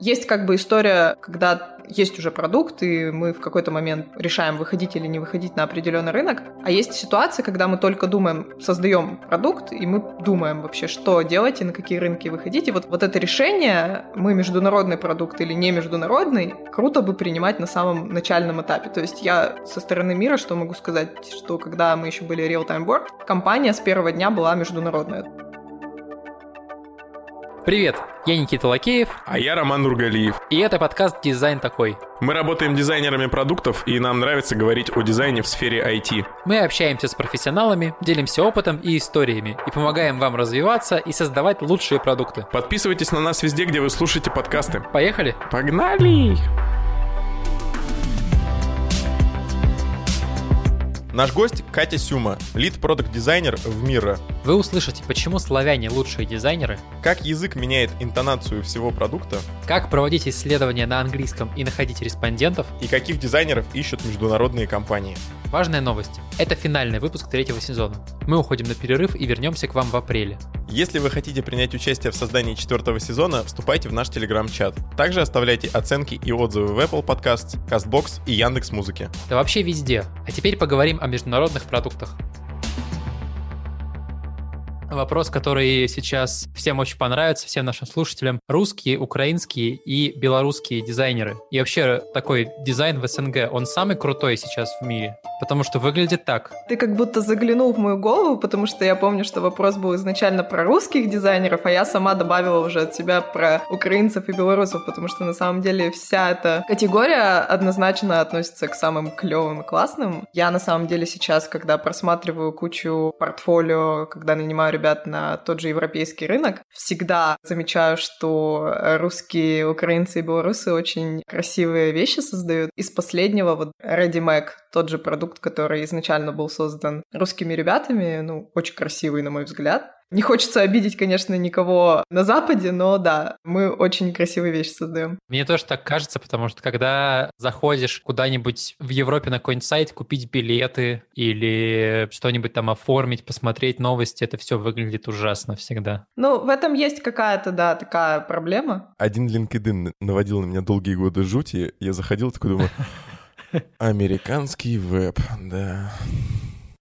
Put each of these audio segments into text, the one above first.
Есть как бы история, когда есть уже продукт, и мы в какой-то момент решаем, выходить или не выходить на определенный рынок. А есть ситуации, когда мы только думаем, создаем продукт, и мы думаем вообще, что делать и на какие рынки выходить. И вот, вот это решение, мы международный продукт или не международный, круто бы принимать на самом начальном этапе. То есть я со стороны мира, что могу сказать, что когда мы еще были Real Time Board, компания с первого дня была международная. Привет, я Никита Лакеев. А я Роман Нургалиев. И это подкаст «Дизайн такой». Мы работаем дизайнерами продуктов, и нам нравится говорить о дизайне в сфере IT. Мы общаемся с профессионалами, делимся опытом и историями, и помогаем вам развиваться и создавать лучшие продукты. Подписывайтесь на нас везде, где вы слушаете подкасты. Поехали? Погнали! Наш гость Катя Сюма, лид-продукт-дизайнер в Мира. Вы услышите, почему славяне лучшие дизайнеры, как язык меняет интонацию всего продукта, как проводить исследования на английском и находить респондентов, и каких дизайнеров ищут международные компании. Важная новость. Это финальный выпуск третьего сезона. Мы уходим на перерыв и вернемся к вам в апреле. Если вы хотите принять участие в создании четвертого сезона, вступайте в наш телеграм-чат. Также оставляйте оценки и отзывы в Apple Podcasts, CastBox и Яндекс Музыки. Да вообще везде. А теперь поговорим о международных продуктах. Вопрос, который сейчас всем очень понравится, всем нашим слушателям. Русские, украинские и белорусские дизайнеры. И вообще такой дизайн в СНГ, он самый крутой сейчас в мире? Потому что выглядит так. Ты как будто заглянул в мою голову, потому что я помню, что вопрос был изначально про русских дизайнеров, а я сама добавила уже от себя про украинцев и белорусов, потому что на самом деле вся эта категория однозначно относится к самым клевым и классным. Я на самом деле сейчас, когда просматриваю кучу портфолио, когда нанимаю ребят на тот же европейский рынок, всегда замечаю, что русские, украинцы и белорусы очень красивые вещи создают. Из последнего вот Ready Mac, тот же продукт, который изначально был создан русскими ребятами, ну, очень красивый, на мой взгляд. Не хочется обидеть, конечно, никого на Западе, но да, мы очень красивые вещи создаем. Мне тоже так кажется, потому что когда заходишь куда-нибудь в Европе на какой-нибудь сайт, купить билеты или что-нибудь там оформить, посмотреть новости, это все выглядит ужасно всегда. Ну, в этом есть какая-то, да, такая проблема. Один LinkedIn наводил на меня долгие годы жути. Я заходил, такой думаю, американский веб, да.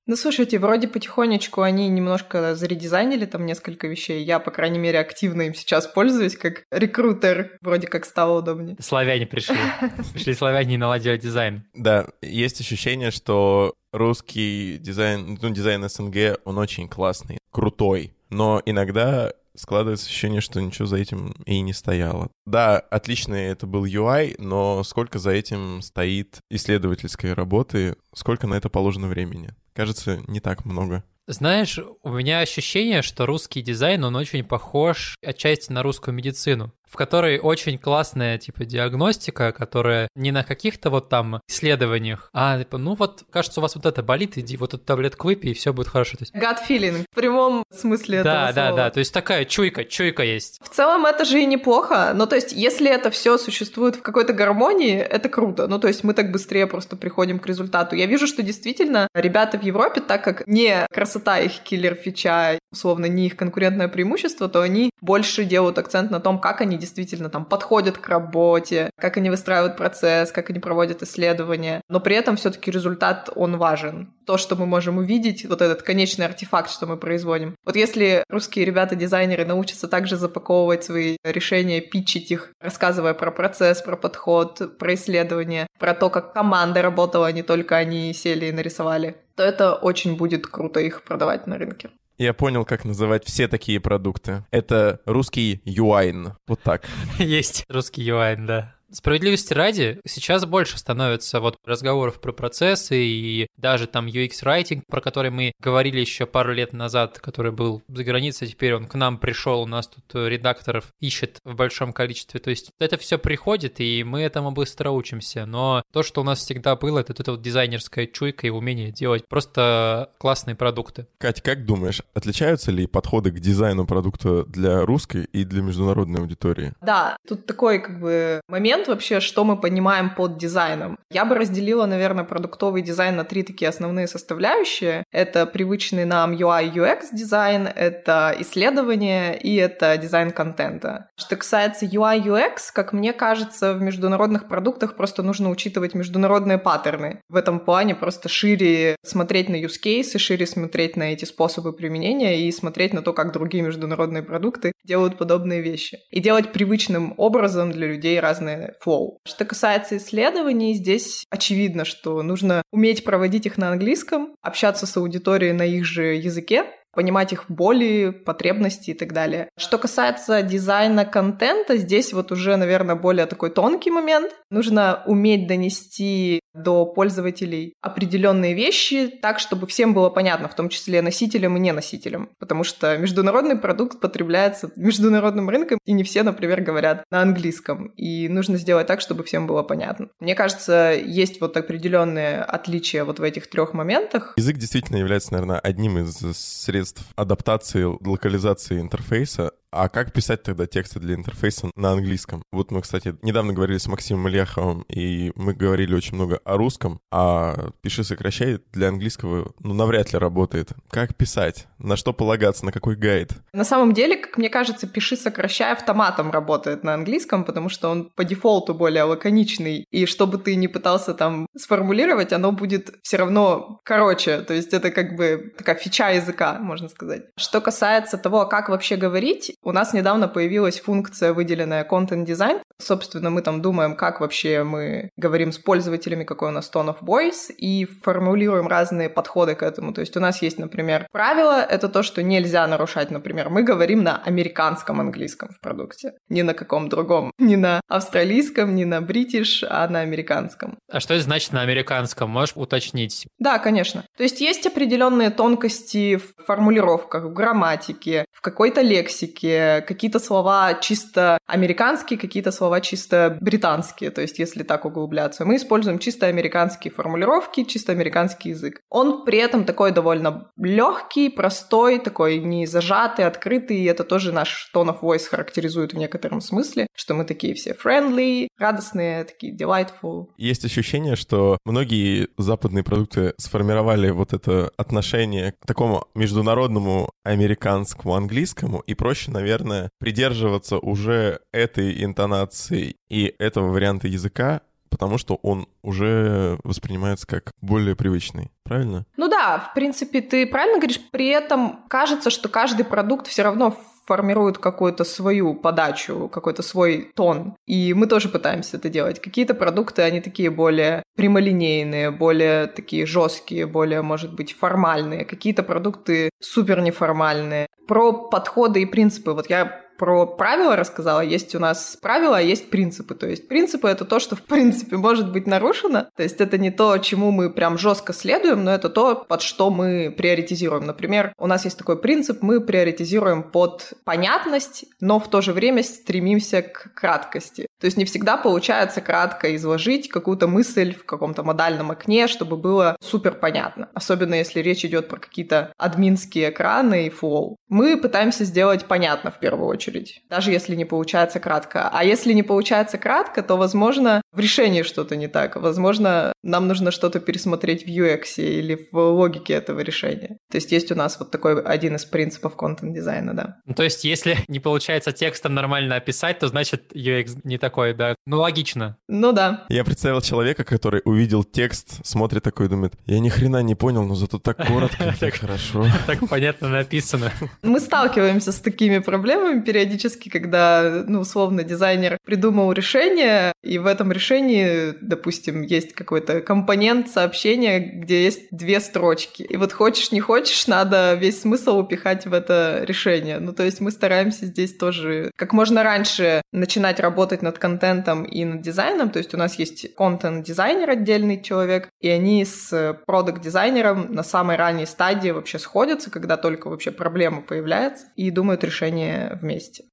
Ну, слушайте, вроде потихонечку они немножко заредизайнили там несколько вещей. Я, по крайней мере, активно им сейчас пользуюсь как рекрутер. Вроде как стало удобнее. Славяне пришли. Пришли славяне и наладили дизайн. Да, есть ощущение, что русский дизайн, ну, дизайн СНГ, он очень классный, крутой. Но иногда складывается ощущение, что ничего за этим и не стояло. Да, отличный это был UI, но сколько за этим стоит исследовательской работы, сколько на это положено времени? Кажется, не так много. Знаешь, у меня ощущение, что русский дизайн, он очень похож отчасти на русскую медицину в которой очень классная, типа, диагностика, которая не на каких-то вот там исследованиях, а, типа, ну вот, кажется, у вас вот это болит, иди вот эту таблетку выпей, и все будет хорошо. То есть... Gut feeling, в прямом смысле да, этого Да, слова. да, да, то есть такая чуйка, чуйка есть. В целом это же и неплохо, ну то есть если это все существует в какой-то гармонии, это круто, ну то есть мы так быстрее просто приходим к результату. Я вижу, что действительно ребята в Европе, так как не красота их киллер-фича, условно, не их конкурентное преимущество, то они больше делают акцент на том, как они действительно там подходят к работе, как они выстраивают процесс, как они проводят исследования. Но при этом все-таки результат, он важен. То, что мы можем увидеть, вот этот конечный артефакт, что мы производим. Вот если русские ребята-дизайнеры научатся также запаковывать свои решения, питчить их, рассказывая про процесс, про подход, про исследование, про то, как команда работала, а не только они сели и нарисовали, то это очень будет круто их продавать на рынке. Я понял, как называть все такие продукты. Это русский юайн. Вот так. Есть русский юайн, да. Справедливости ради, сейчас больше становится вот разговоров про процессы и даже там UX-райтинг, про который мы говорили еще пару лет назад, который был за границей, теперь он к нам пришел, у нас тут редакторов ищет в большом количестве. То есть это все приходит, и мы этому быстро учимся. Но то, что у нас всегда было, это эта вот дизайнерская чуйка и умение делать просто классные продукты. Катя, как думаешь, отличаются ли подходы к дизайну продукта для русской и для международной аудитории? Да, тут такой как бы момент, момент вообще, что мы понимаем под дизайном. Я бы разделила, наверное, продуктовый дизайн на три такие основные составляющие. Это привычный нам UI UX дизайн, это исследование и это дизайн контента. Что касается UI UX, как мне кажется, в международных продуктах просто нужно учитывать международные паттерны. В этом плане просто шире смотреть на use case, шире смотреть на эти способы применения и смотреть на то, как другие международные продукты делают подобные вещи. И делать привычным образом для людей разные flow. Что касается исследований, здесь очевидно, что нужно уметь проводить их на английском, общаться с аудиторией на их же языке, понимать их боли, потребности и так далее. Что касается дизайна контента, здесь вот уже, наверное, более такой тонкий момент. Нужно уметь донести до пользователей определенные вещи так, чтобы всем было понятно, в том числе носителям и неносителям. Потому что международный продукт потребляется международным рынком, и не все, например, говорят на английском. И нужно сделать так, чтобы всем было понятно. Мне кажется, есть вот определенные отличия вот в этих трех моментах. Язык действительно является, наверное, одним из средств адаптации, локализации интерфейса. А как писать тогда тексты для интерфейса на английском? Вот мы, кстати, недавно говорили с Максимом Ильяховым, и мы говорили очень много о русском, а «пиши, сокращай» для английского, ну, навряд ли работает. Как писать? На что полагаться? На какой гайд? На самом деле, как мне кажется, «пиши, сокращай» автоматом работает на английском, потому что он по дефолту более лаконичный, и что бы ты ни пытался там сформулировать, оно будет все равно короче, то есть это как бы такая фича языка, можно сказать. Что касается того, как вообще говорить, у нас недавно появилась функция, выделенная Content Design. Собственно, мы там думаем, как вообще мы говорим с пользователями, какой у нас tone of voice, и формулируем разные подходы к этому. То есть у нас есть, например, правило — это то, что нельзя нарушать. Например, мы говорим на американском английском в продукте, не на каком другом. Не на австралийском, не на бритиш, а на американском. А что это значит на американском? Можешь уточнить? Да, конечно. То есть есть определенные тонкости в формулировках, в грамматике, в какой-то лексике, все какие-то слова чисто американские, какие-то слова чисто британские, то есть если так углубляться. Мы используем чисто американские формулировки, чисто американский язык. Он при этом такой довольно легкий, простой, такой не зажатый, открытый, и это тоже наш tone of voice характеризует в некотором смысле, что мы такие все friendly, радостные, такие delightful. Есть ощущение, что многие западные продукты сформировали вот это отношение к такому международному американскому английскому, и проще наверное, придерживаться уже этой интонации и этого варианта языка, потому что он уже воспринимается как более привычный. Правильно? Ну да, в принципе, ты правильно говоришь. При этом кажется, что каждый продукт все равно формирует какую-то свою подачу, какой-то свой тон. И мы тоже пытаемся это делать. Какие-то продукты, они такие более прямолинейные, более такие жесткие, более, может быть, формальные. Какие-то продукты супер неформальные. Про подходы и принципы. Вот я про правила рассказала. Есть у нас правила, а есть принципы. То есть принципы — это то, что, в принципе, может быть нарушено. То есть это не то, чему мы прям жестко следуем, но это то, под что мы приоритизируем. Например, у нас есть такой принцип, мы приоритизируем под понятность, но в то же время стремимся к краткости. То есть не всегда получается кратко изложить какую-то мысль в каком-то модальном окне, чтобы было супер понятно. Особенно если речь идет про какие-то админские экраны и флоу. Мы пытаемся сделать понятно в первую очередь очередь, даже если не получается кратко. А если не получается кратко, то, возможно, в решении что-то не так. Возможно, нам нужно что-то пересмотреть в UX или в логике этого решения. То есть есть у нас вот такой один из принципов контент-дизайна, да. Ну, то есть если не получается текстом нормально описать, то значит UX не такой, да? Ну, логично. Ну да. Я представил человека, который увидел текст, смотрит такой и думает, я ни хрена не понял, но зато так коротко, так хорошо. Так понятно написано. Мы сталкиваемся с такими проблемами периодически, когда, ну, условно, дизайнер придумал решение, и в этом решении, допустим, есть какой-то компонент сообщения, где есть две строчки. И вот хочешь, не хочешь, надо весь смысл упихать в это решение. Ну, то есть мы стараемся здесь тоже как можно раньше начинать работать над контентом и над дизайном. То есть у нас есть контент-дизайнер отдельный человек, и они с продукт-дизайнером на самой ранней стадии вообще сходятся, когда только вообще проблема появляется, и думают решение вместе месте.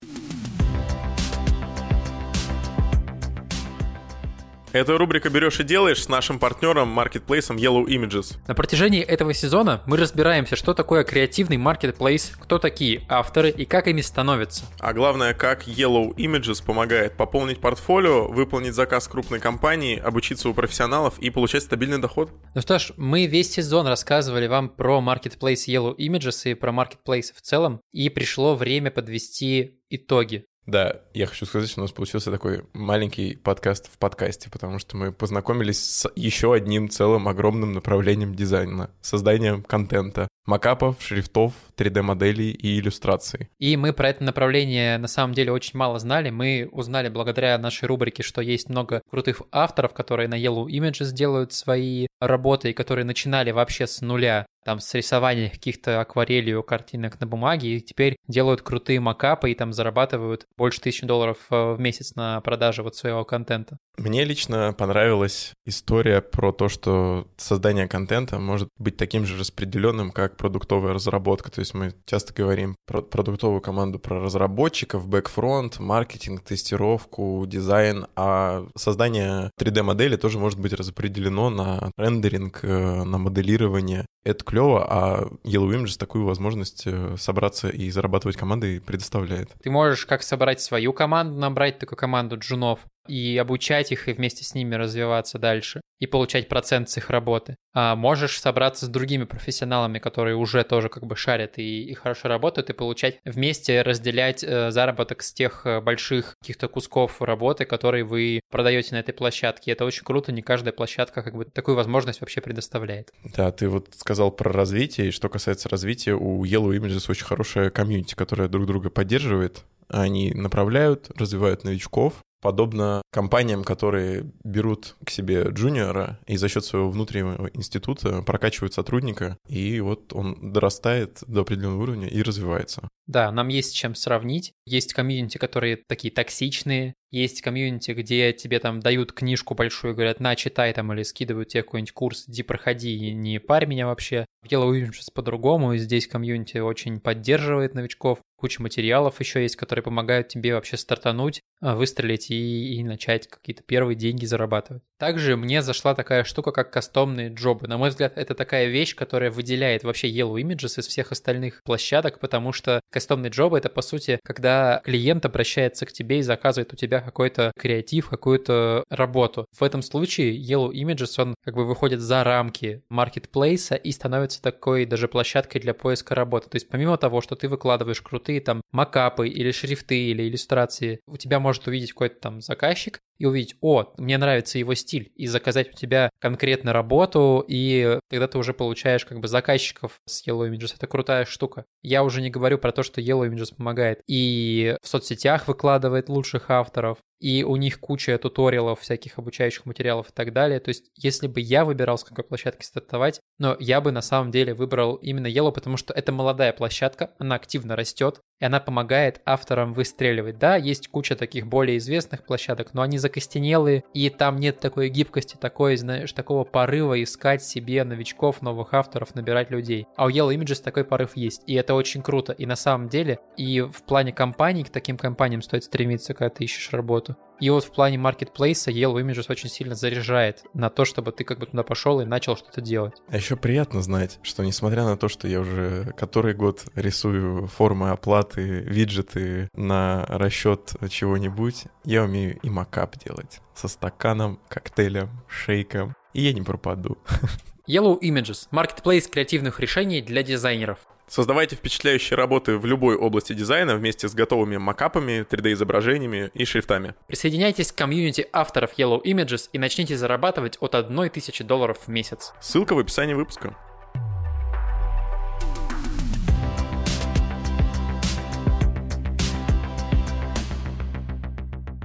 Это рубрика «Берешь и делаешь» с нашим партнером, маркетплейсом Yellow Images. На протяжении этого сезона мы разбираемся, что такое креативный маркетплейс, кто такие авторы и как ими становятся. А главное, как Yellow Images помогает пополнить портфолио, выполнить заказ крупной компании, обучиться у профессионалов и получать стабильный доход. Ну что ж, мы весь сезон рассказывали вам про маркетплейс Yellow Images и про маркетплейсы в целом, и пришло время подвести итоги. Да, я хочу сказать, что у нас получился такой маленький подкаст в подкасте, потому что мы познакомились с еще одним целым огромным направлением дизайна — созданием контента, макапов, шрифтов, 3D-моделей и иллюстраций. И мы про это направление на самом деле очень мало знали. Мы узнали благодаря нашей рубрике, что есть много крутых авторов, которые на Yellow Images делают свои работы и которые начинали вообще с нуля там с рисованием каких-то акварелью картинок на бумаге, и теперь делают крутые макапы и там зарабатывают больше тысячи долларов э, в месяц на продаже вот своего контента. Мне лично понравилась история про то, что создание контента может быть таким же распределенным, как продуктовая разработка. То есть мы часто говорим про продуктовую команду, про разработчиков, бэк, фронт, маркетинг, тестировку, дизайн, а создание 3D-модели тоже может быть распределено на рендеринг, э, на моделирование это клево, а Yellow Images такую возможность э, собраться и зарабатывать командой предоставляет. Ты можешь как собрать свою команду, набрать такую команду джунов, и обучать их, и вместе с ними развиваться дальше, и получать процент с их работы. А можешь собраться с другими профессионалами, которые уже тоже как бы шарят и, и хорошо работают, и получать вместе, разделять э, заработок с тех э, больших каких-то кусков работы, которые вы продаете на этой площадке. Это очень круто, не каждая площадка как бы такую возможность вообще предоставляет. Да, ты вот сказал про развитие, и что касается развития, у Yellow Images очень хорошая комьюнити, которая друг друга поддерживает, они направляют, развивают новичков, подобно компаниям, которые берут к себе джуниора и за счет своего внутреннего института прокачивают сотрудника, и вот он дорастает до определенного уровня и развивается. Да, нам есть чем сравнить. Есть комьюнити, которые такие токсичные, есть комьюнити, где тебе там дают книжку большую говорят, на, читай там, или скидывают тебе какой-нибудь курс, иди проходи, не парь меня вообще. В Yellow Images по-другому, и здесь комьюнити очень поддерживает новичков. Куча материалов еще есть, которые помогают тебе вообще стартануть, выстрелить и, и начать какие-то первые деньги зарабатывать. Также мне зашла такая штука, как кастомные джобы. На мой взгляд, это такая вещь, которая выделяет вообще Yellow Images из всех остальных площадок, потому что кастомные джобы — это, по сути, когда клиент обращается к тебе и заказывает у тебя какой-то креатив, какую-то работу. В этом случае Yellow Images, он как бы выходит за рамки маркетплейса и становится такой даже площадкой для поиска работы. То есть помимо того, что ты выкладываешь крутые там макапы или шрифты или иллюстрации, у тебя может увидеть какой-то там заказчик, и увидеть, о, мне нравится его стиль, и заказать у тебя конкретно работу, и тогда ты уже получаешь как бы заказчиков с Yellow Images. Это крутая штука. Я уже не говорю про то, что Yellow Images помогает и в соцсетях выкладывает лучших авторов, и у них куча туториалов, всяких обучающих материалов и так далее. То есть, если бы я выбирал, с какой площадки стартовать, но я бы на самом деле выбрал именно Yellow, потому что это молодая площадка, она активно растет, и она помогает авторам выстреливать. Да, есть куча таких более известных площадок, но они закостенелые, и там нет такой гибкости, такой, знаешь, такого порыва искать себе новичков, новых авторов, набирать людей. А у Yellow Images такой порыв есть, и это очень круто. И на самом деле, и в плане компаний, к таким компаниям стоит стремиться, когда ты ищешь работу. И вот в плане маркетплейса Yellow Images очень сильно заряжает на то, чтобы ты как бы туда пошел и начал что-то делать. А еще приятно знать, что несмотря на то, что я уже который год рисую формы оплаты, виджеты на расчет чего-нибудь, я умею и макап делать со стаканом, коктейлем, шейком, и я не пропаду. Yellow Images – маркетплейс креативных решений для дизайнеров. Создавайте впечатляющие работы в любой области дизайна вместе с готовыми макапами, 3D-изображениями и шрифтами. Присоединяйтесь к комьюнити авторов Yellow Images и начните зарабатывать от 1000 долларов в месяц. Ссылка в описании выпуска.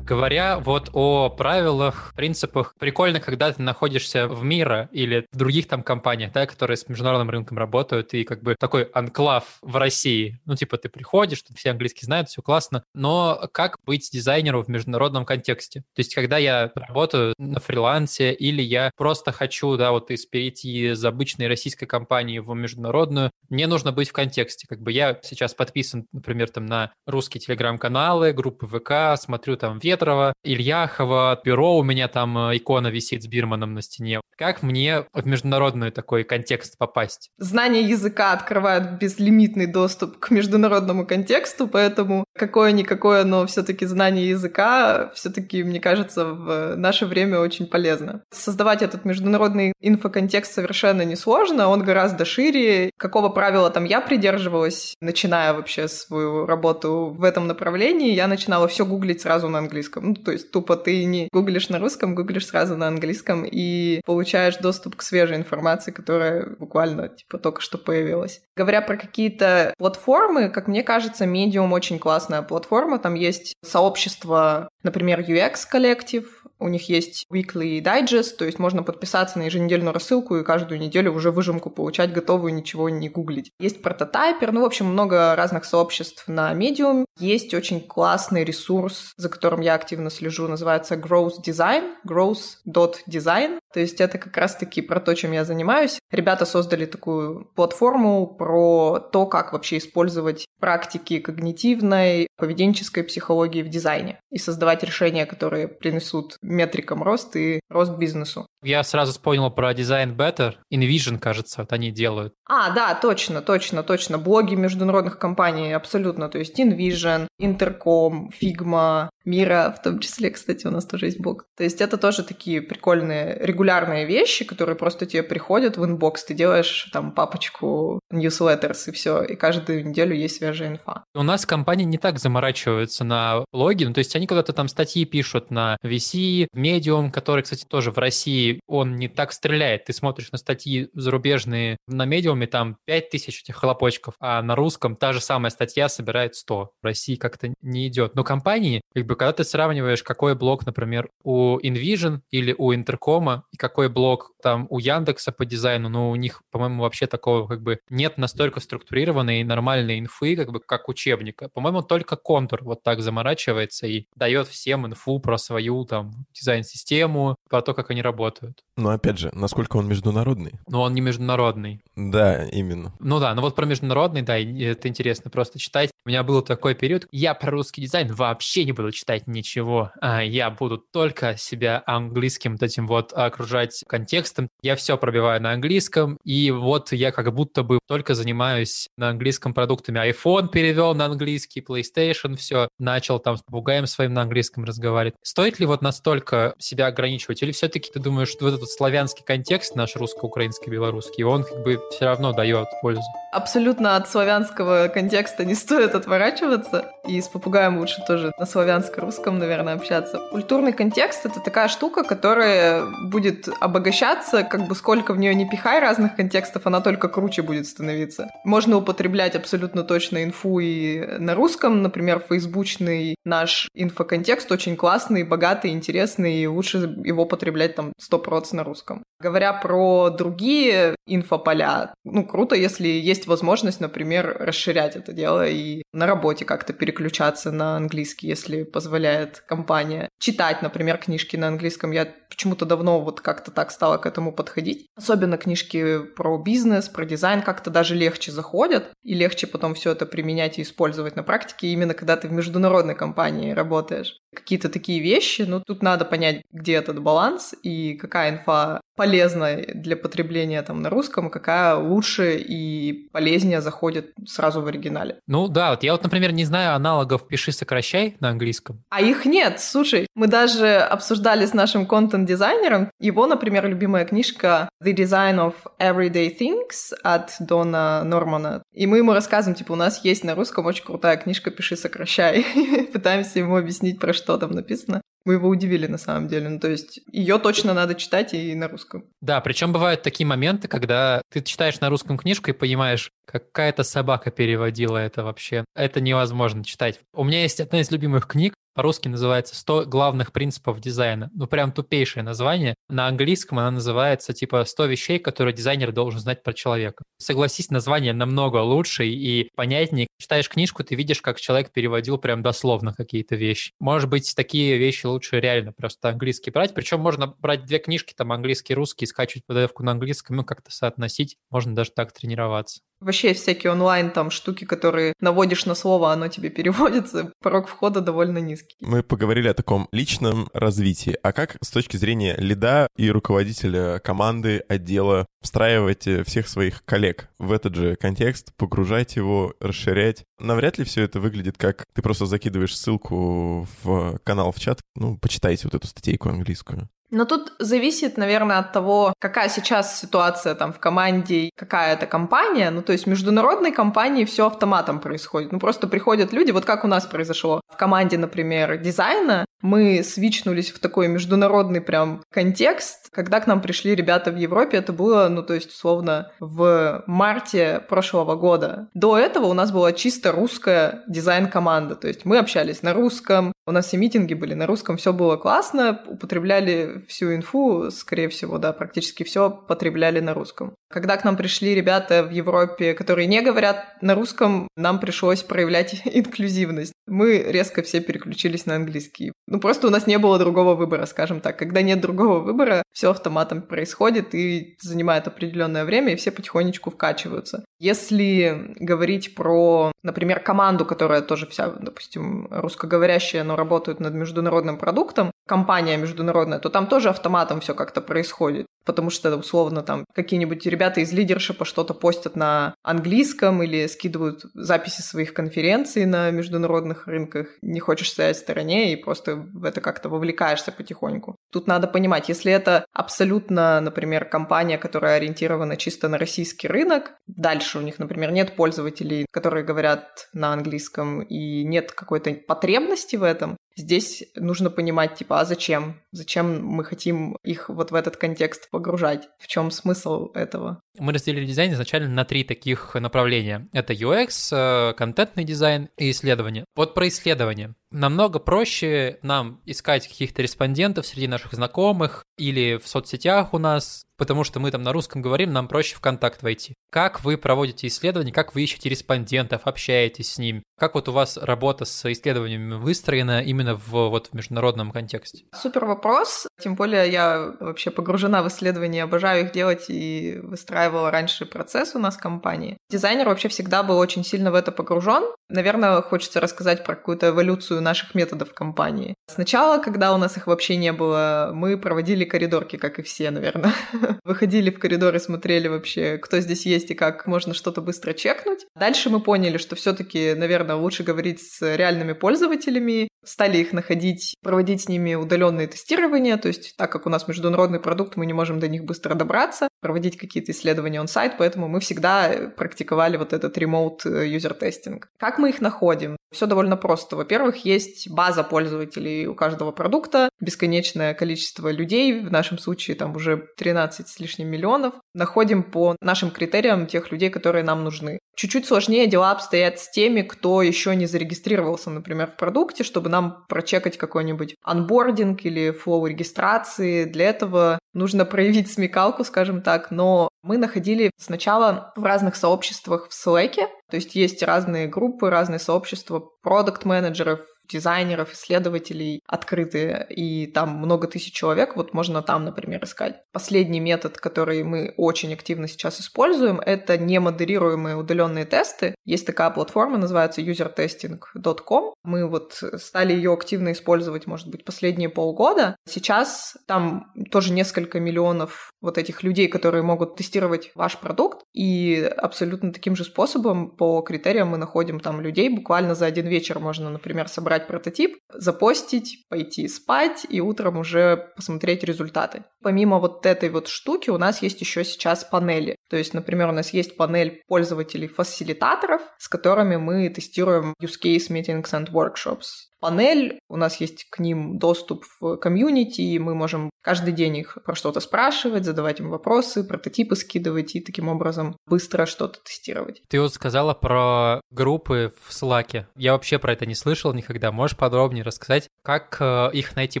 Говоря вот о правилах, принципах, прикольно, когда ты находишься в мире или в других там компаниях, да, которые с международным рынком работают, и как бы такой анклав в России. Ну, типа, ты приходишь, тут все английский знают, все классно, но как быть дизайнером в международном контексте? То есть, когда я работаю на фрилансе или я просто хочу, да, вот из перейти из обычной российской компании в международную, мне нужно быть в контексте. Как бы я сейчас подписан, например, там на русские телеграм-каналы, группы ВК, смотрю там вет Ветрова, Ильяхова, бюро у меня там э, икона висит с Бирманом на стене. Как мне в международный такой контекст попасть? Знание языка открывает безлимитный доступ к международному контексту, поэтому какое-никакое, но все-таки знание языка все-таки, мне кажется, в наше время очень полезно. Создавать этот международный инфоконтекст совершенно несложно, он гораздо шире. Какого правила там я придерживалась, начиная вообще свою работу в этом направлении, я начинала все гуглить сразу на английском. Ну, то есть тупо ты не гуглишь на русском, гуглишь сразу на английском и получаешь доступ к свежей информации, которая буквально типа только что появилась. Говоря про какие-то платформы, как мне кажется, Medium очень классная платформа. Там есть сообщество, например, UX-коллектив, у них есть weekly digest, то есть можно подписаться на еженедельную рассылку и каждую неделю уже выжимку получать готовую, ничего не гуглить. Есть прототайпер, ну, в общем, много разных сообществ на Medium. Есть очень классный ресурс, за которым я активно слежу, называется Growth Design, growth.design. То есть это как раз-таки про то, чем я занимаюсь. Ребята создали такую платформу про то, как вообще использовать практики когнитивной, поведенческой психологии в дизайне и создавать решения, которые принесут метрикам рост и рост бизнесу. Я сразу вспомнил про Design Better. InVision, кажется, вот они делают. А, да, точно, точно, точно. Блоги международных компаний абсолютно. То есть InVision, Intercom, Figma, Miro, в том числе, кстати, у нас тоже есть блог. То есть это тоже такие прикольные регулярные вещи, которые просто тебе приходят в inbox. Ты делаешь там папочку newsletters и все, и каждую неделю есть свежая инфа. У нас компании не так заморачиваются на блоги, ну, то есть они куда-то там статьи пишут на VC, Medium, который, кстати, тоже в России, он не так стреляет. Ты смотришь на статьи зарубежные на Medium, там 5000 этих хлопочков, а на русском та же самая статья собирает 100. В России как-то не идет. Но компании, как бы, когда ты сравниваешь, какой блок, например, у InVision или у Интеркома, и какой блок там у Яндекса по дизайну, ну, у них, по-моему, вообще такого как бы нет настолько структурированной и нормальной инфы, как бы, как учебника. По-моему, только контур вот так заморачивается и дает всем инфу про свою там дизайн-систему, про то, как они работают. Но опять же, насколько он международный? Но он не международный. Да, именно. Ну да, ну вот про международный, да, это интересно просто читать. У меня был такой период, я про русский дизайн вообще не буду читать ничего. А я буду только себя английским вот этим вот окружать контекстом. Я все пробиваю на английском, и вот я как будто бы только занимаюсь на английском продуктами. iPhone перевел на английский, PlayStation, все, начал там с попугаем своим на английском разговаривать. Стоит ли вот настолько себя ограничивать? Или все-таки ты думаешь, что вот этот славянский контекст наш русско-украинский, белорусский, он как бы все равно дает пользу? Абсолютно от славянского контекста не стоит отворачиваться. И с попугаем лучше тоже на славянско-русском, наверное, общаться. Культурный контекст — это такая штука, которая будет обогащаться, как бы сколько в нее не пихай разных контекстов, она только круче будет становиться. Можно употреблять абсолютно точно инфу и на русском, например, фейсбучный наш инфоконтекст очень классный, богатый, интересный, и лучше его потреблять там 100% на русском. Говоря про другие инфополя, ну, круто, если есть возможность, например, расширять это дело и на работе как-то переключаться на английский, если позволяет компания. Читать, например, книжки на английском. Я почему-то давно вот как-то так стала к этому подходить. Особенно книжки про бизнес, про дизайн как-то даже легче заходят, и легче потом все это применять и использовать на практике, именно когда ты в международной компании работаешь. Какие-то такие вещи, но тут надо понять, где этот баланс и какая инфа полезна для потребления там на русском, какая лучше и полезнее заходит сразу в оригинале. Ну да, вот я вот, например, не знаю аналогов «пиши, сокращай» на английском. А их нет, слушай. Мы даже обсуждали с нашим контент-дизайнером. Его, например, любимая книжка «The Design of Everyday Things» от Дона Нормана. И мы ему рассказываем, типа, у нас есть на русском очень крутая книжка «Пиши, сокращай». Пытаемся ему объяснить, про что там написано. Мы его удивили на самом деле. Ну, то есть ее точно надо читать и на русском. Да, причем бывают такие моменты, когда ты читаешь на русском книжку и понимаешь, какая-то собака переводила это вообще. Это невозможно читать. У меня есть одна из любимых книг, по-русски называется «100 главных принципов дизайна». Ну, прям тупейшее название. На английском она называется типа «100 вещей, которые дизайнер должен знать про человека». Согласись, название намного лучше и понятнее. Читаешь книжку, ты видишь, как человек переводил прям дословно какие-то вещи. Может быть, такие вещи лучше реально просто английский брать. Причем можно брать две книжки, там английский и русский, скачивать PDF-ку на английском, ну, как-то соотносить. Можно даже так тренироваться. Вообще всякие онлайн там штуки, которые наводишь на слово, оно тебе переводится. Порог входа довольно низкий. Английский. Мы поговорили о таком личном развитии. А как с точки зрения лида и руководителя команды, отдела встраивать всех своих коллег в этот же контекст, погружать его, расширять? Навряд ли все это выглядит как ты просто закидываешь ссылку в канал в чат, ну, почитайте вот эту статейку английскую. Но тут зависит, наверное, от того, какая сейчас ситуация там в команде, какая это компания. Ну, то есть в международной компании все автоматом происходит. Ну, просто приходят люди, вот как у нас произошло в команде, например, дизайна, мы свичнулись в такой международный прям контекст. Когда к нам пришли ребята в Европе, это было, ну, то есть, условно, в марте прошлого года. До этого у нас была чисто русская дизайн-команда. То есть мы общались на русском, у нас все митинги были на русском, все было классно, употребляли всю инфу, скорее всего, да, практически все потребляли на русском. Когда к нам пришли ребята в Европе, которые не говорят на русском, нам пришлось проявлять инклюзивность. Мы резко все переключились на английский. Ну, просто у нас не было другого выбора, скажем так. Когда нет другого выбора, все автоматом происходит и занимает определенное время, и все потихонечку вкачиваются. Если говорить про, например, команду, которая тоже вся, допустим, русскоговорящая, но работает над международным продуктом, компания международная, то там тоже автоматом все как-то происходит. Потому что, условно, там какие-нибудь ребята из лидершипа что-то постят на английском или скидывают записи своих конференций на международных рынках. Не хочешь стоять в стороне и просто в это как-то вовлекаешься потихоньку. Тут надо понимать, если это абсолютно, например, компания, которая ориентирована чисто на российский рынок, дальше у них, например, нет пользователей, которые говорят на английском, и нет какой-то потребности в этом, Здесь нужно понимать, типа, а зачем? Зачем мы хотим их вот в этот контекст погружать? В чем смысл этого? Мы разделили дизайн изначально на три таких направления. Это UX, э, контентный дизайн и исследование. Вот про исследование. Намного проще нам искать каких-то респондентов среди наших знакомых или в соцсетях у нас, потому что мы там на русском говорим, нам проще в контакт войти. Как вы проводите исследования, как вы ищете респондентов, общаетесь с ним? Как вот у вас работа с исследованиями выстроена именно в, вот, в международном контексте? Супер вопрос. Тем более я вообще погружена в исследования, обожаю их делать и выстраивала раньше процесс у нас в компании. Дизайнер вообще всегда был очень сильно в это погружен. Наверное, хочется рассказать про какую-то эволюцию наших методов компании. Сначала, когда у нас их вообще не было, мы проводили коридорки, как и все, наверное. Выходили в коридор и смотрели вообще, кто здесь есть и как можно что-то быстро чекнуть. Дальше мы поняли, что все-таки, наверное, лучше говорить с реальными пользователями, стали их находить, проводить с ними удаленные тестирования, то есть так как у нас международный продукт, мы не можем до них быстро добраться, проводить какие-то исследования он-сайт, поэтому мы всегда практиковали вот этот remote user testing. Как мы их находим? Все довольно просто. Во-первых, есть база пользователей у каждого продукта, бесконечное количество людей, в нашем случае там уже 13 с лишним миллионов. Находим по нашим критериям тех людей, которые нам нужны. Чуть-чуть сложнее дела обстоят с теми, кто еще не зарегистрировался, например, в продукте, чтобы нам прочекать какой-нибудь анбординг или флоу регистрации. Для этого нужно проявить смекалку, скажем так, но мы находили сначала в разных сообществах в Slack, то есть есть разные группы, разные сообщества продукт-менеджеров, дизайнеров, исследователей открытые, и там много тысяч человек, вот можно там, например, искать. Последний метод, который мы очень активно сейчас используем, это немодерируемые удаленные тесты. Есть такая платформа, называется usertesting.com. Мы вот стали ее активно использовать, может быть, последние полгода. Сейчас там тоже несколько миллионов вот этих людей, которые могут тестировать ваш продукт, и абсолютно таким же способом по критериям мы находим там людей. Буквально за один вечер можно, например, собрать прототип, запостить, пойти спать и утром уже посмотреть результаты. Помимо вот этой вот штуки у нас есть еще сейчас панели. То есть, например, у нас есть панель пользователей-фасилитаторов, с которыми мы тестируем use case meetings and workshops панель, у нас есть к ним доступ в комьюнити, и мы можем каждый день их про что-то спрашивать, задавать им вопросы, прототипы скидывать и таким образом быстро что-то тестировать. Ты вот сказала про группы в Slack. Я вообще про это не слышал никогда. Можешь подробнее рассказать, как э, их найти?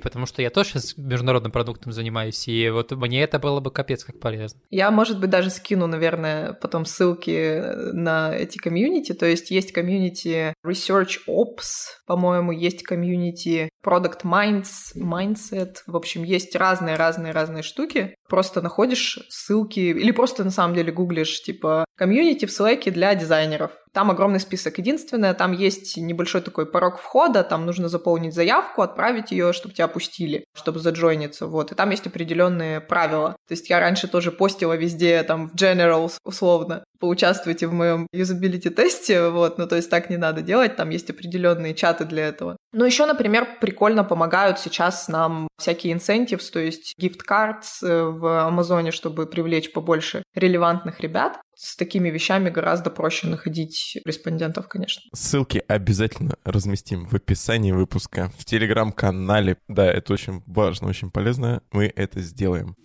Потому что я тоже с международным продуктом занимаюсь, и вот мне это было бы капец как полезно. Я, может быть, даже скину, наверное, потом ссылки на эти комьюнити. То есть есть комьюнити Research Ops, по-моему, есть есть комьюнити Product Minds, Mindset. В общем, есть разные-разные-разные штуки. Просто находишь ссылки или просто на самом деле гуглишь, типа, комьюнити в Slack для дизайнеров. Там огромный список. Единственное, там есть небольшой такой порог входа, там нужно заполнить заявку, отправить ее, чтобы тебя пустили, чтобы заджойниться, вот. И там есть определенные правила. То есть я раньше тоже постила везде, там, в Generals, условно, поучаствуйте в моем юзабилити тесте, вот, ну то есть так не надо делать, там есть определенные чаты для этого. Но еще, например, прикольно помогают сейчас нам всякие incentives, то есть gift cards э, в Амазоне, чтобы привлечь побольше релевантных ребят. С такими вещами гораздо проще находить респондентов, конечно. Ссылки обязательно разместим в описании выпуска, в телеграм-канале. Да, это очень важно, очень полезно. Мы это сделаем.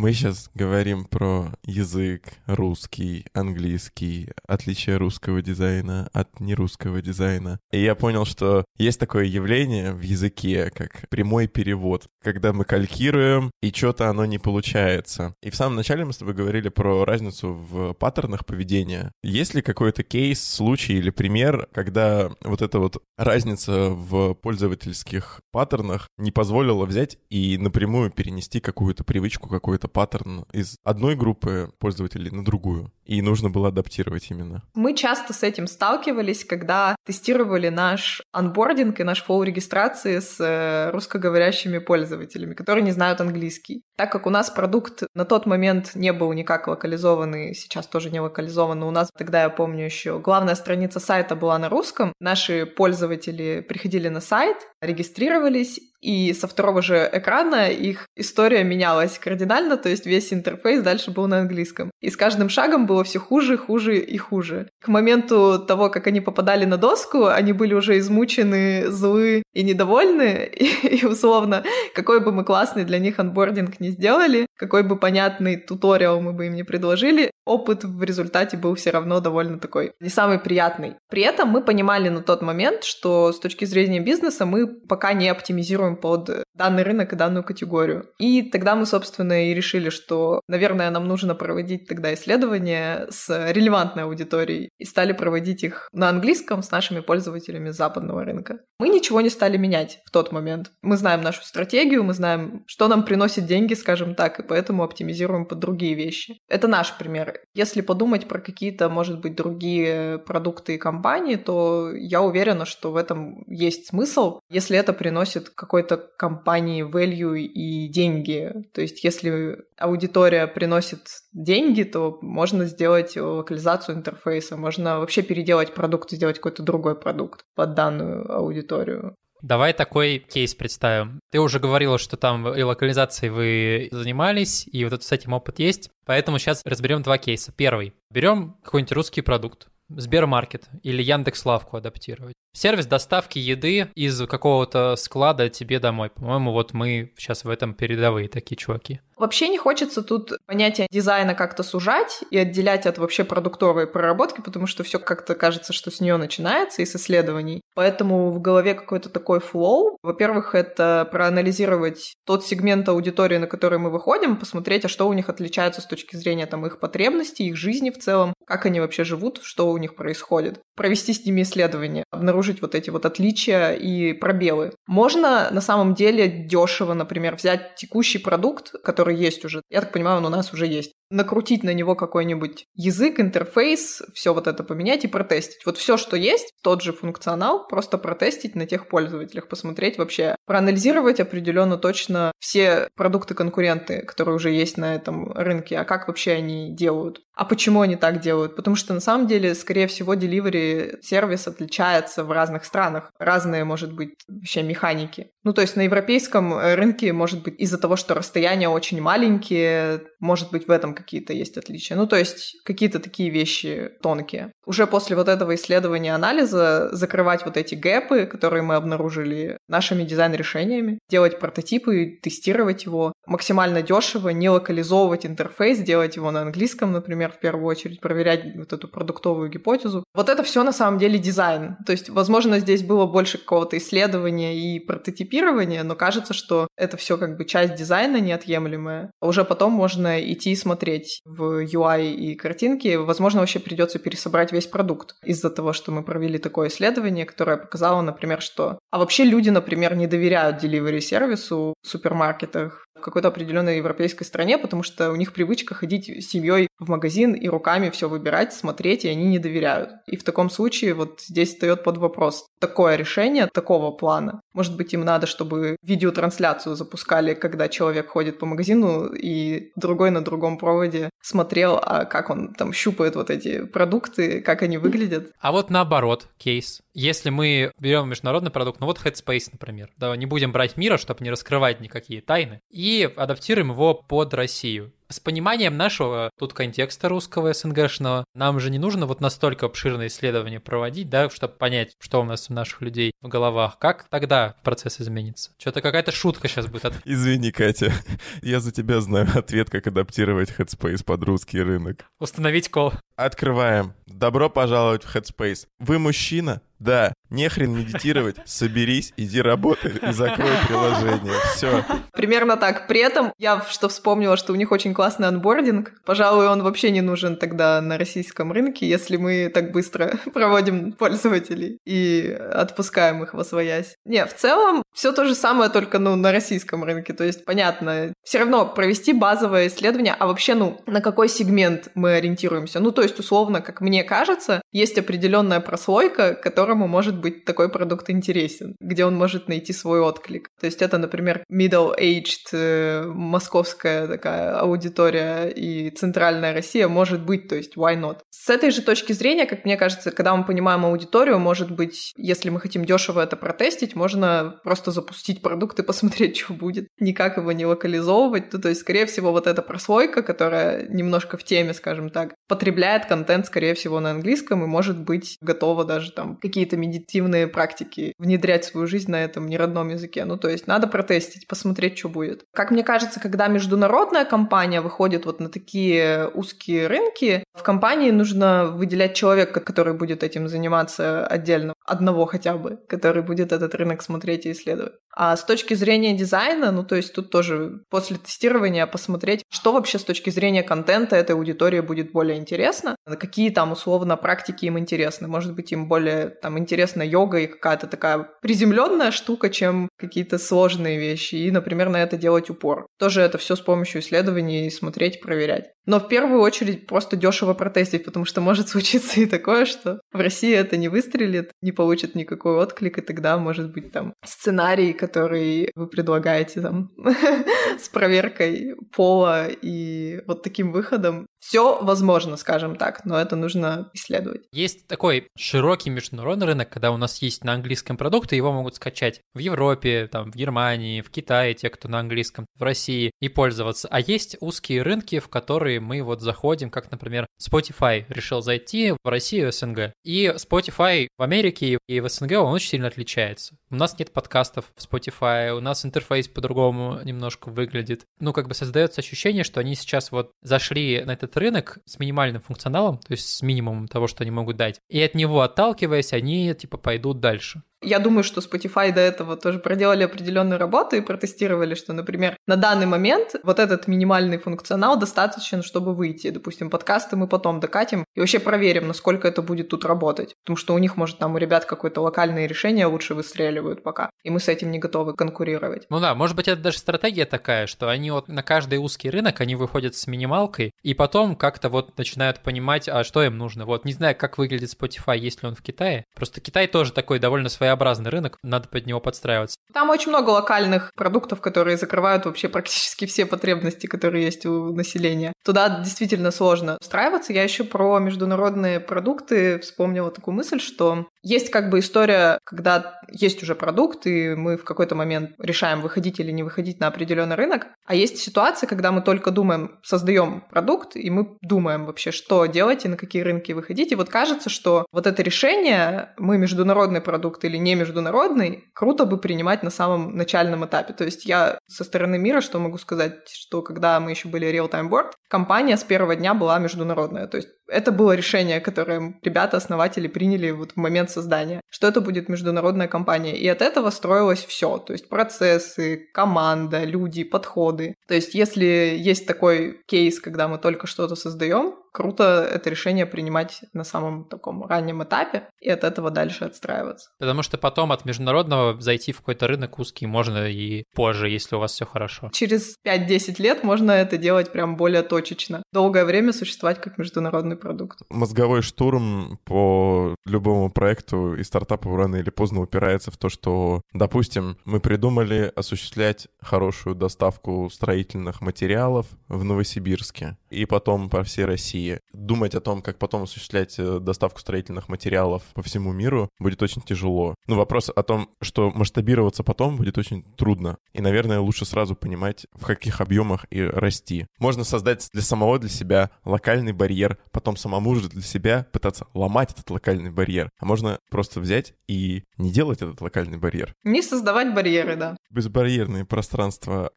Мы сейчас говорим про язык русский, английский, отличие русского дизайна от нерусского дизайна. И я понял, что есть такое явление в языке, как прямой перевод, когда мы калькируем, и что-то оно не получается. И в самом начале мы с тобой говорили про разницу в паттернах поведения. Есть ли какой-то кейс, случай или пример, когда вот эта вот разница в пользовательских паттернах не позволила взять и напрямую перенести какую-то привычку, какой-то паттерн из одной группы пользователей на другую, и нужно было адаптировать именно. Мы часто с этим сталкивались, когда тестировали наш онбординг и наш flow регистрации с э, русскоговорящими пользователями, которые не знают английский. Так как у нас продукт на тот момент не был никак локализованный, сейчас тоже не локализован, но у нас тогда, я помню, еще главная страница сайта была на русском, наши пользователи приходили на сайт, регистрировались, и со второго же экрана их история менялась кардинально, то есть весь интерфейс дальше был на английском. И с каждым шагом было все хуже, хуже и хуже. К моменту того, как они попадали на доску, они были уже измучены, злы и недовольны, и, и условно, какой бы мы классный для них анбординг не сделали, какой бы понятный туториал мы бы им не предложили, опыт в результате был все равно довольно такой не самый приятный. При этом мы понимали на тот момент, что с точки зрения бизнеса мы пока не оптимизируем под данный рынок и данную категорию. И тогда мы, собственно, и решили, что, наверное, нам нужно проводить тогда исследования с релевантной аудиторией и стали проводить их на английском с нашими пользователями западного рынка. Мы ничего не стали менять в тот момент. Мы знаем нашу стратегию, мы знаем, что нам приносит деньги, скажем так, и поэтому оптимизируем под другие вещи. Это наш пример. Если подумать про какие-то, может быть, другие продукты и компании, то я уверена, что в этом есть смысл, если это приносит какой-то компании компании value и деньги. То есть если аудитория приносит деньги, то можно сделать локализацию интерфейса, можно вообще переделать продукт и сделать какой-то другой продукт под данную аудиторию. Давай такой кейс представим. Ты уже говорила, что там и локализацией вы занимались, и вот с этим опыт есть. Поэтому сейчас разберем два кейса. Первый. Берем какой-нибудь русский продукт. Сбермаркет или Яндекс Лавку адаптировать. Сервис доставки еды из какого-то склада тебе домой. По-моему, вот мы сейчас в этом передовые такие чуваки. Вообще не хочется тут понятие дизайна как-то сужать и отделять от вообще продуктовой проработки, потому что все как-то кажется, что с нее начинается и с исследований. Поэтому в голове какой-то такой flow. Во-первых, это проанализировать тот сегмент аудитории, на который мы выходим, посмотреть, а что у них отличается с точки зрения там их потребностей, их жизни в целом, как они вообще живут, что у них происходит. Провести с ними исследования, обнаружить вот эти вот отличия и пробелы. Можно на самом деле дешево, например, взять текущий продукт, который есть уже. Я так понимаю, он у нас уже есть накрутить на него какой-нибудь язык, интерфейс, все вот это поменять и протестить. Вот все, что есть, тот же функционал, просто протестить на тех пользователях, посмотреть вообще, проанализировать определенно точно все продукты-конкуренты, которые уже есть на этом рынке, а как вообще они делают, а почему они так делают. Потому что на самом деле, скорее всего, delivery сервис отличается в разных странах. Разные, может быть, вообще механики. Ну, то есть на европейском рынке, может быть, из-за того, что расстояния очень маленькие, может быть, в этом какие-то есть отличия. Ну, то есть какие-то такие вещи тонкие. Уже после вот этого исследования анализа закрывать вот эти гэпы, которые мы обнаружили нашими дизайн-решениями, делать прототипы, тестировать его максимально дешево, не локализовывать интерфейс, делать его на английском, например, в первую очередь, проверять вот эту продуктовую гипотезу. Вот это все на самом деле дизайн. То есть, возможно, здесь было больше какого-то исследования и прототипирования, но кажется, что это все как бы часть дизайна неотъемлемая. Уже потом можно идти смотреть смотреть в UI и картинки, возможно, вообще придется пересобрать весь продукт из-за того, что мы провели такое исследование, которое показало, например, что... А вообще люди, например, не доверяют delivery сервису в супермаркетах, в какой-то определенной европейской стране, потому что у них привычка ходить семьей в магазин и руками все выбирать, смотреть, и они не доверяют. И в таком случае вот здесь встает под вопрос такое решение такого плана. Может быть, им надо, чтобы видеотрансляцию запускали, когда человек ходит по магазину, и другой на другом проводе смотрел, а как он там щупает вот эти продукты, как они выглядят. А вот наоборот, кейс. Если мы берем международный продукт, ну вот Headspace, например, да, не будем брать мира, чтобы не раскрывать никакие тайны, и адаптируем его под Россию с пониманием нашего тут контекста русского СНГшного, нам же не нужно вот настолько обширное исследование проводить, да, чтобы понять, что у нас у наших людей в головах. Как тогда процесс изменится? Что-то какая-то шутка сейчас будет. От... Извини, Катя, я за тебя знаю ответ, как адаптировать Headspace под русский рынок. Установить кол. Открываем. Добро пожаловать в Headspace. Вы мужчина? Да, нехрен медитировать, соберись, иди работай и закрой приложение. Все. Примерно так. При этом я что вспомнила, что у них очень классный анбординг. Пожалуй, он вообще не нужен тогда на российском рынке, если мы так быстро проводим пользователей и отпускаем их во своясь. Не, в целом все то же самое, только ну, на российском рынке. То есть, понятно, все равно провести базовое исследование, а вообще, ну, на какой сегмент мы ориентируемся. Ну, то есть, условно, как мне кажется, есть определенная прослойка, которому может быть такой продукт интересен, где он может найти свой отклик. То есть это, например, middle-aged э, московская такая аудитория и центральная Россия может быть, то есть why not? С этой же точки зрения, как мне кажется, когда мы понимаем аудиторию, может быть, если мы хотим дешево это протестить, можно просто запустить продукт и посмотреть, что будет. Никак его не локализовывать. Ну, то есть, скорее всего, вот эта прослойка, которая немножко в теме, скажем так, потребляет контент, скорее всего, на английском и может быть готова даже там какие какие-то медитивные практики, внедрять в свою жизнь на этом неродном языке. Ну, то есть надо протестить, посмотреть, что будет. Как мне кажется, когда международная компания выходит вот на такие узкие рынки, в компании нужно выделять человека, который будет этим заниматься отдельно, одного хотя бы, который будет этот рынок смотреть и исследовать. А с точки зрения дизайна, ну, то есть тут тоже после тестирования посмотреть, что вообще с точки зрения контента этой аудитории будет более интересно, какие там условно практики им интересны. Может быть, им более там интересна йога и какая-то такая приземленная штука, чем какие-то сложные вещи. И, например, на это делать упор. Тоже это все с помощью исследований смотреть, проверять. Но в первую очередь просто дешево протестить, потому что может случиться и такое, что в России это не выстрелит, не получит никакой отклик, и тогда может быть там сценарий, который вы предлагаете там с проверкой пола и вот таким выходом. Все возможно, скажем так, но это нужно исследовать. Есть такой широкий международный рынок, когда у нас есть на английском продукт, и его могут скачать в Европе, там, в Германии, в Китае, те, кто на английском, в России, и пользоваться. А есть узкие рынки, в которые мы вот заходим, как, например, Spotify решил зайти в Россию СНГ. И Spotify в Америке и в СНГ он очень сильно отличается. У нас нет подкастов в Spotify, у нас интерфейс по-другому немножко выглядит. Ну, как бы создается ощущение, что они сейчас вот зашли на этот рынок с минимальным функционалом, то есть с минимумом того, что они могут дать. И от него отталкиваясь, они типа пойдут дальше. Я думаю, что Spotify до этого тоже проделали определенную работу и протестировали, что, например, на данный момент вот этот минимальный функционал достаточен, чтобы выйти. Допустим, подкасты мы потом докатим и вообще проверим, насколько это будет тут работать. Потому что у них, может, там у ребят какое-то локальное решение лучше выстреливают пока. И мы с этим не готовы конкурировать. Ну да, может быть, это даже стратегия такая, что они вот на каждый узкий рынок, они выходят с минималкой, и потом как-то вот начинают понимать, а что им нужно. Вот не знаю, как выглядит Spotify, есть ли он в Китае. Просто Китай тоже такой довольно своеобразный своеобразный рынок, надо под него подстраиваться. Там очень много локальных продуктов, которые закрывают вообще практически все потребности, которые есть у населения. Туда действительно сложно встраиваться. Я еще про международные продукты вспомнила такую мысль, что есть как бы история, когда есть уже продукт, и мы в какой-то момент решаем, выходить или не выходить на определенный рынок. А есть ситуация, когда мы только думаем, создаем продукт, и мы думаем вообще, что делать и на какие рынки выходить. И вот кажется, что вот это решение, мы международный продукт или не международный, круто бы принимать на самом начальном этапе. То есть я со стороны мира что могу сказать, что когда мы еще были Real-Time Board, компания с первого дня была международная. То есть это было решение, которое ребята, основатели приняли вот в момент создания, что это будет международная компания. И от этого строилось все. То есть процессы, команда, люди, подходы. То есть если есть такой кейс, когда мы только что-то создаем, круто это решение принимать на самом таком раннем этапе и от этого дальше отстраиваться. Потому что потом от международного зайти в какой-то рынок узкий можно и позже, если у вас все хорошо. Через 5-10 лет можно это делать прям более точечно. Долгое время существовать как международный продукт. Мозговой штурм по любому проекту и стартапу рано или поздно упирается в то, что, допустим, мы придумали осуществлять хорошую доставку строительных материалов в Новосибирске и потом по всей России. Думать о том, как потом осуществлять э, доставку строительных материалов по всему миру, будет очень тяжело. Но вопрос о том, что масштабироваться потом будет очень трудно. И, наверное, лучше сразу понимать, в каких объемах и расти. Можно создать для самого для себя локальный барьер, потом самому же для себя пытаться ломать этот локальный барьер. А можно просто взять и не делать этот локальный барьер. Не создавать барьеры, да. Безбарьерные пространства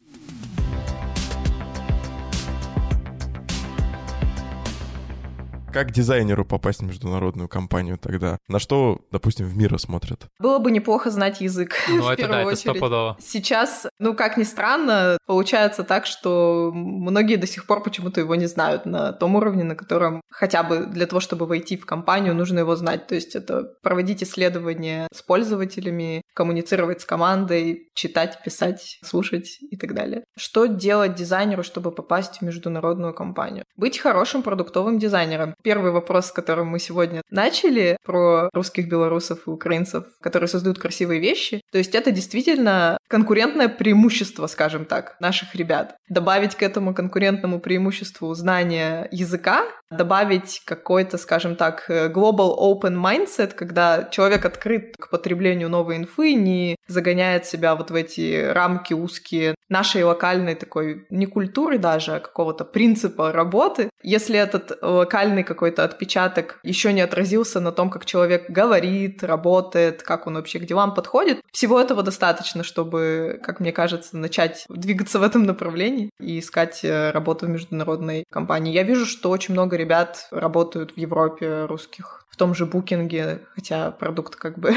Как дизайнеру попасть в международную компанию тогда? На что, допустим, в мира смотрят? Было бы неплохо знать язык. Ну, это да, это стопудово. Сейчас, ну, как ни странно, получается так, что многие до сих пор почему-то его не знают на том уровне, на котором хотя бы для того, чтобы войти в компанию, нужно его знать. То есть это проводить исследования с пользователями, коммуницировать с командой, читать, писать, слушать и так далее. Что делать дизайнеру, чтобы попасть в международную компанию? Быть хорошим продуктовым дизайнером первый вопрос, с которым мы сегодня начали, про русских белорусов и украинцев, которые создают красивые вещи. То есть это действительно конкурентное преимущество, скажем так, наших ребят. Добавить к этому конкурентному преимуществу знания языка, добавить какой-то, скажем так, global open mindset, когда человек открыт к потреблению новой инфы, не загоняет себя вот в эти рамки узкие нашей локальной такой, не культуры даже, а какого-то принципа работы. Если этот локальный какой-то отпечаток еще не отразился на том, как человек говорит, работает, как он вообще к делам подходит, всего этого достаточно, чтобы, как мне кажется, начать двигаться в этом направлении и искать э, работу в международной компании. Я вижу, что очень много ребят работают в Европе русских в том же букинге, хотя продукт как бы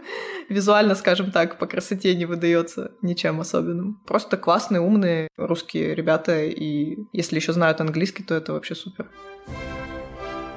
визуально, скажем так, по красоте не выдается ничем особенным. Просто классные, умные русские ребята, и если еще знают английский, то это вообще супер.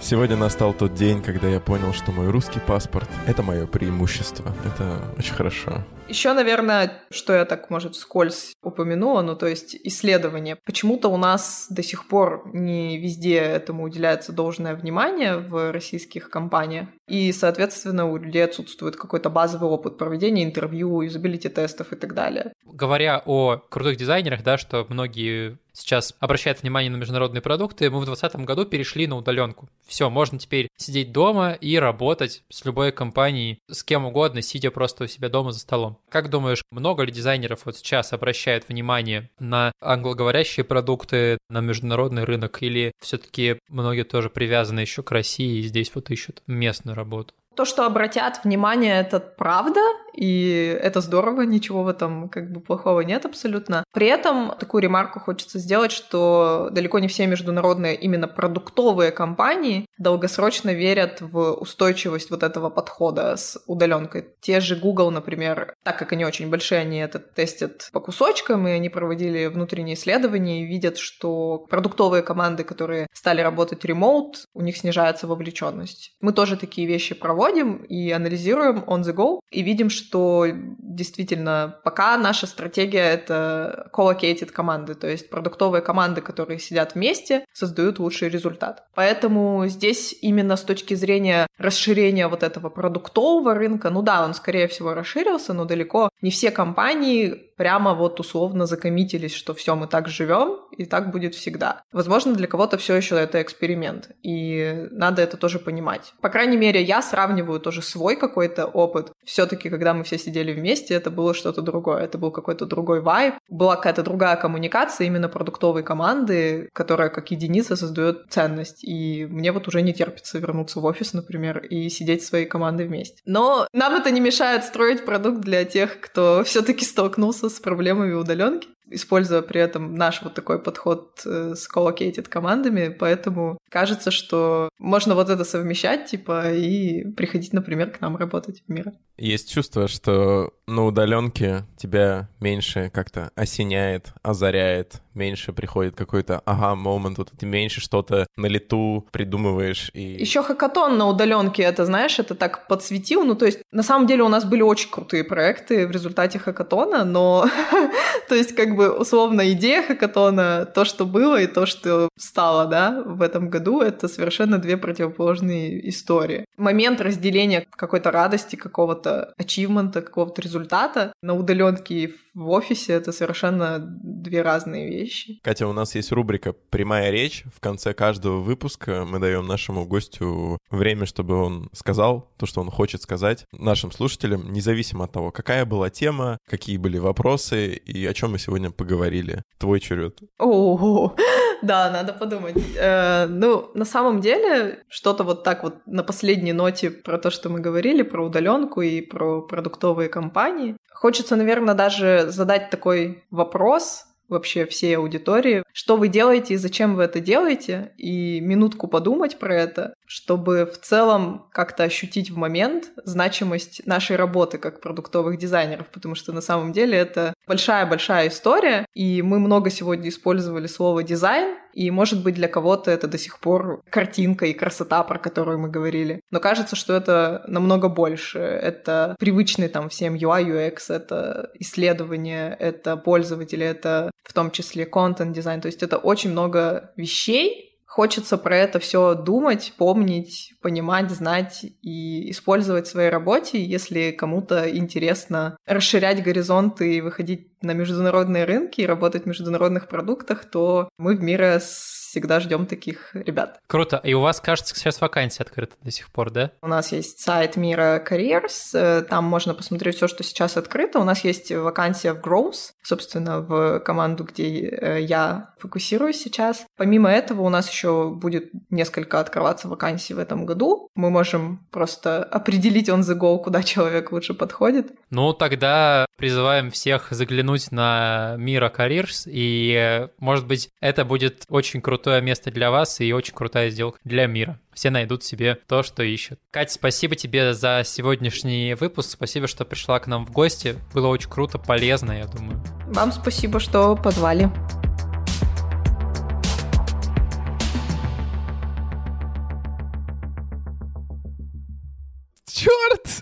Сегодня настал тот день, когда я понял, что мой русский паспорт — это мое преимущество. Это очень хорошо. Еще, наверное, что я так, может, вскользь упомянула, ну, то есть исследование. Почему-то у нас до сих пор не везде этому уделяется должное внимание в российских компаниях. И, соответственно, у людей отсутствует какой-то базовый опыт проведения интервью, юзабилити-тестов и так далее. Говоря о крутых дизайнерах, да, что многие сейчас обращают внимание на международные продукты, мы в 2020 году перешли на удаленку. Все, можно теперь сидеть дома и работать с любой компанией, с кем угодно, сидя просто у себя дома за столом. Как думаешь, много ли дизайнеров вот сейчас обращают внимание на англоговорящие продукты, на международный рынок, или все-таки многие тоже привязаны еще к России и здесь вот ищут местную работу? То, что обратят внимание, это правда, и это здорово, ничего в этом как бы плохого нет абсолютно. При этом такую ремарку хочется сделать, что далеко не все международные именно продуктовые компании долгосрочно верят в устойчивость вот этого подхода с удаленкой. Те же Google, например, так как они очень большие, они это тестят по кусочкам, и они проводили внутренние исследования и видят, что продуктовые команды, которые стали работать ремоут, у них снижается вовлеченность. Мы тоже такие вещи проводим и анализируем on the go, и видим, что действительно пока наша стратегия — это co-located команды, то есть продуктовые команды, которые сидят вместе, создают лучший результат. Поэтому здесь именно с точки зрения расширения вот этого продуктового рынка, ну да, он скорее всего расширился, но далеко не все компании прямо вот условно закоммитились, что все, мы так живем, и так будет всегда. Возможно, для кого-то все еще это эксперимент, и надо это тоже понимать. По крайней мере, я сравниваю тоже свой какой-то опыт. Все-таки, когда мы все сидели вместе, это было что-то другое, это был какой-то другой вайб, была какая-то другая коммуникация именно продуктовой команды, которая как единица создает ценность. И мне вот уже не терпится вернуться в офис, например, и сидеть своей командой вместе. Но нам это не мешает строить продукт для тех, кто все-таки столкнулся с проблемами удаленки, используя при этом наш вот такой подход э, с collocated командами, поэтому кажется, что можно вот это совмещать, типа, и приходить, например, к нам работать в мир. Есть чувство, что на удаленке тебя меньше как-то осеняет, озаряет, меньше приходит какой-то ага момент, вот ты меньше что-то на лету придумываешь и... Еще хакатон на удаленке, это, знаешь, это так подсветил, ну, то есть, на самом деле у нас были очень крутые проекты в результате хакатона, но, то есть, как бы, условно, идея хакатона, то, что было и то, что стало, да, в этом году, это совершенно две противоположные истории. Момент разделения какой-то радости, какого-то ачивмента, какого-то результата на удаленке и в офисе это совершенно две разные вещи. Катя, у нас есть рубрика «Прямая речь». В конце каждого выпуска мы даем нашему гостю время, чтобы он сказал то, что он хочет сказать нашим слушателям, независимо от того, какая была тема, какие были вопросы и о чем мы сегодня поговорили. Твой черед. О, да, надо подумать. Э, ну, на самом деле, что-то вот так вот на последней ноте про то, что мы говорили, про удаленку и про продуктовые компании. Хочется, наверное, даже задать такой вопрос, вообще всей аудитории, что вы делаете и зачем вы это делаете, и минутку подумать про это, чтобы в целом как-то ощутить в момент значимость нашей работы как продуктовых дизайнеров, потому что на самом деле это большая-большая история, и мы много сегодня использовали слово «дизайн», и, может быть, для кого-то это до сих пор картинка и красота, про которую мы говорили. Но кажется, что это намного больше. Это привычный там всем UI, UX, это исследование, это пользователи, это в том числе контент-дизайн. То есть это очень много вещей, Хочется про это все думать, помнить, понимать, знать и использовать в своей работе, если кому-то интересно расширять горизонты и выходить на международные рынки и работать в международных продуктах, то мы в мире всегда ждем таких ребят. Круто. И у вас, кажется, сейчас вакансия открыта до сих пор, да? У нас есть сайт Мира Careers, э, там можно посмотреть все, что сейчас открыто. У нас есть вакансия в Growth, собственно, в команду, где э, я фокусируюсь сейчас. Помимо этого, у нас еще будет несколько открываться вакансий в этом году. Мы можем просто определить on the go, куда человек лучше подходит. Ну, тогда призываем всех заглянуть на Мира Careers, и, э, может быть, это будет очень круто крутое место для вас и очень крутая сделка для мира. Все найдут себе то, что ищут. Катя, спасибо тебе за сегодняшний выпуск. Спасибо, что пришла к нам в гости. Было очень круто, полезно, я думаю. Вам спасибо, что позвали. Черт!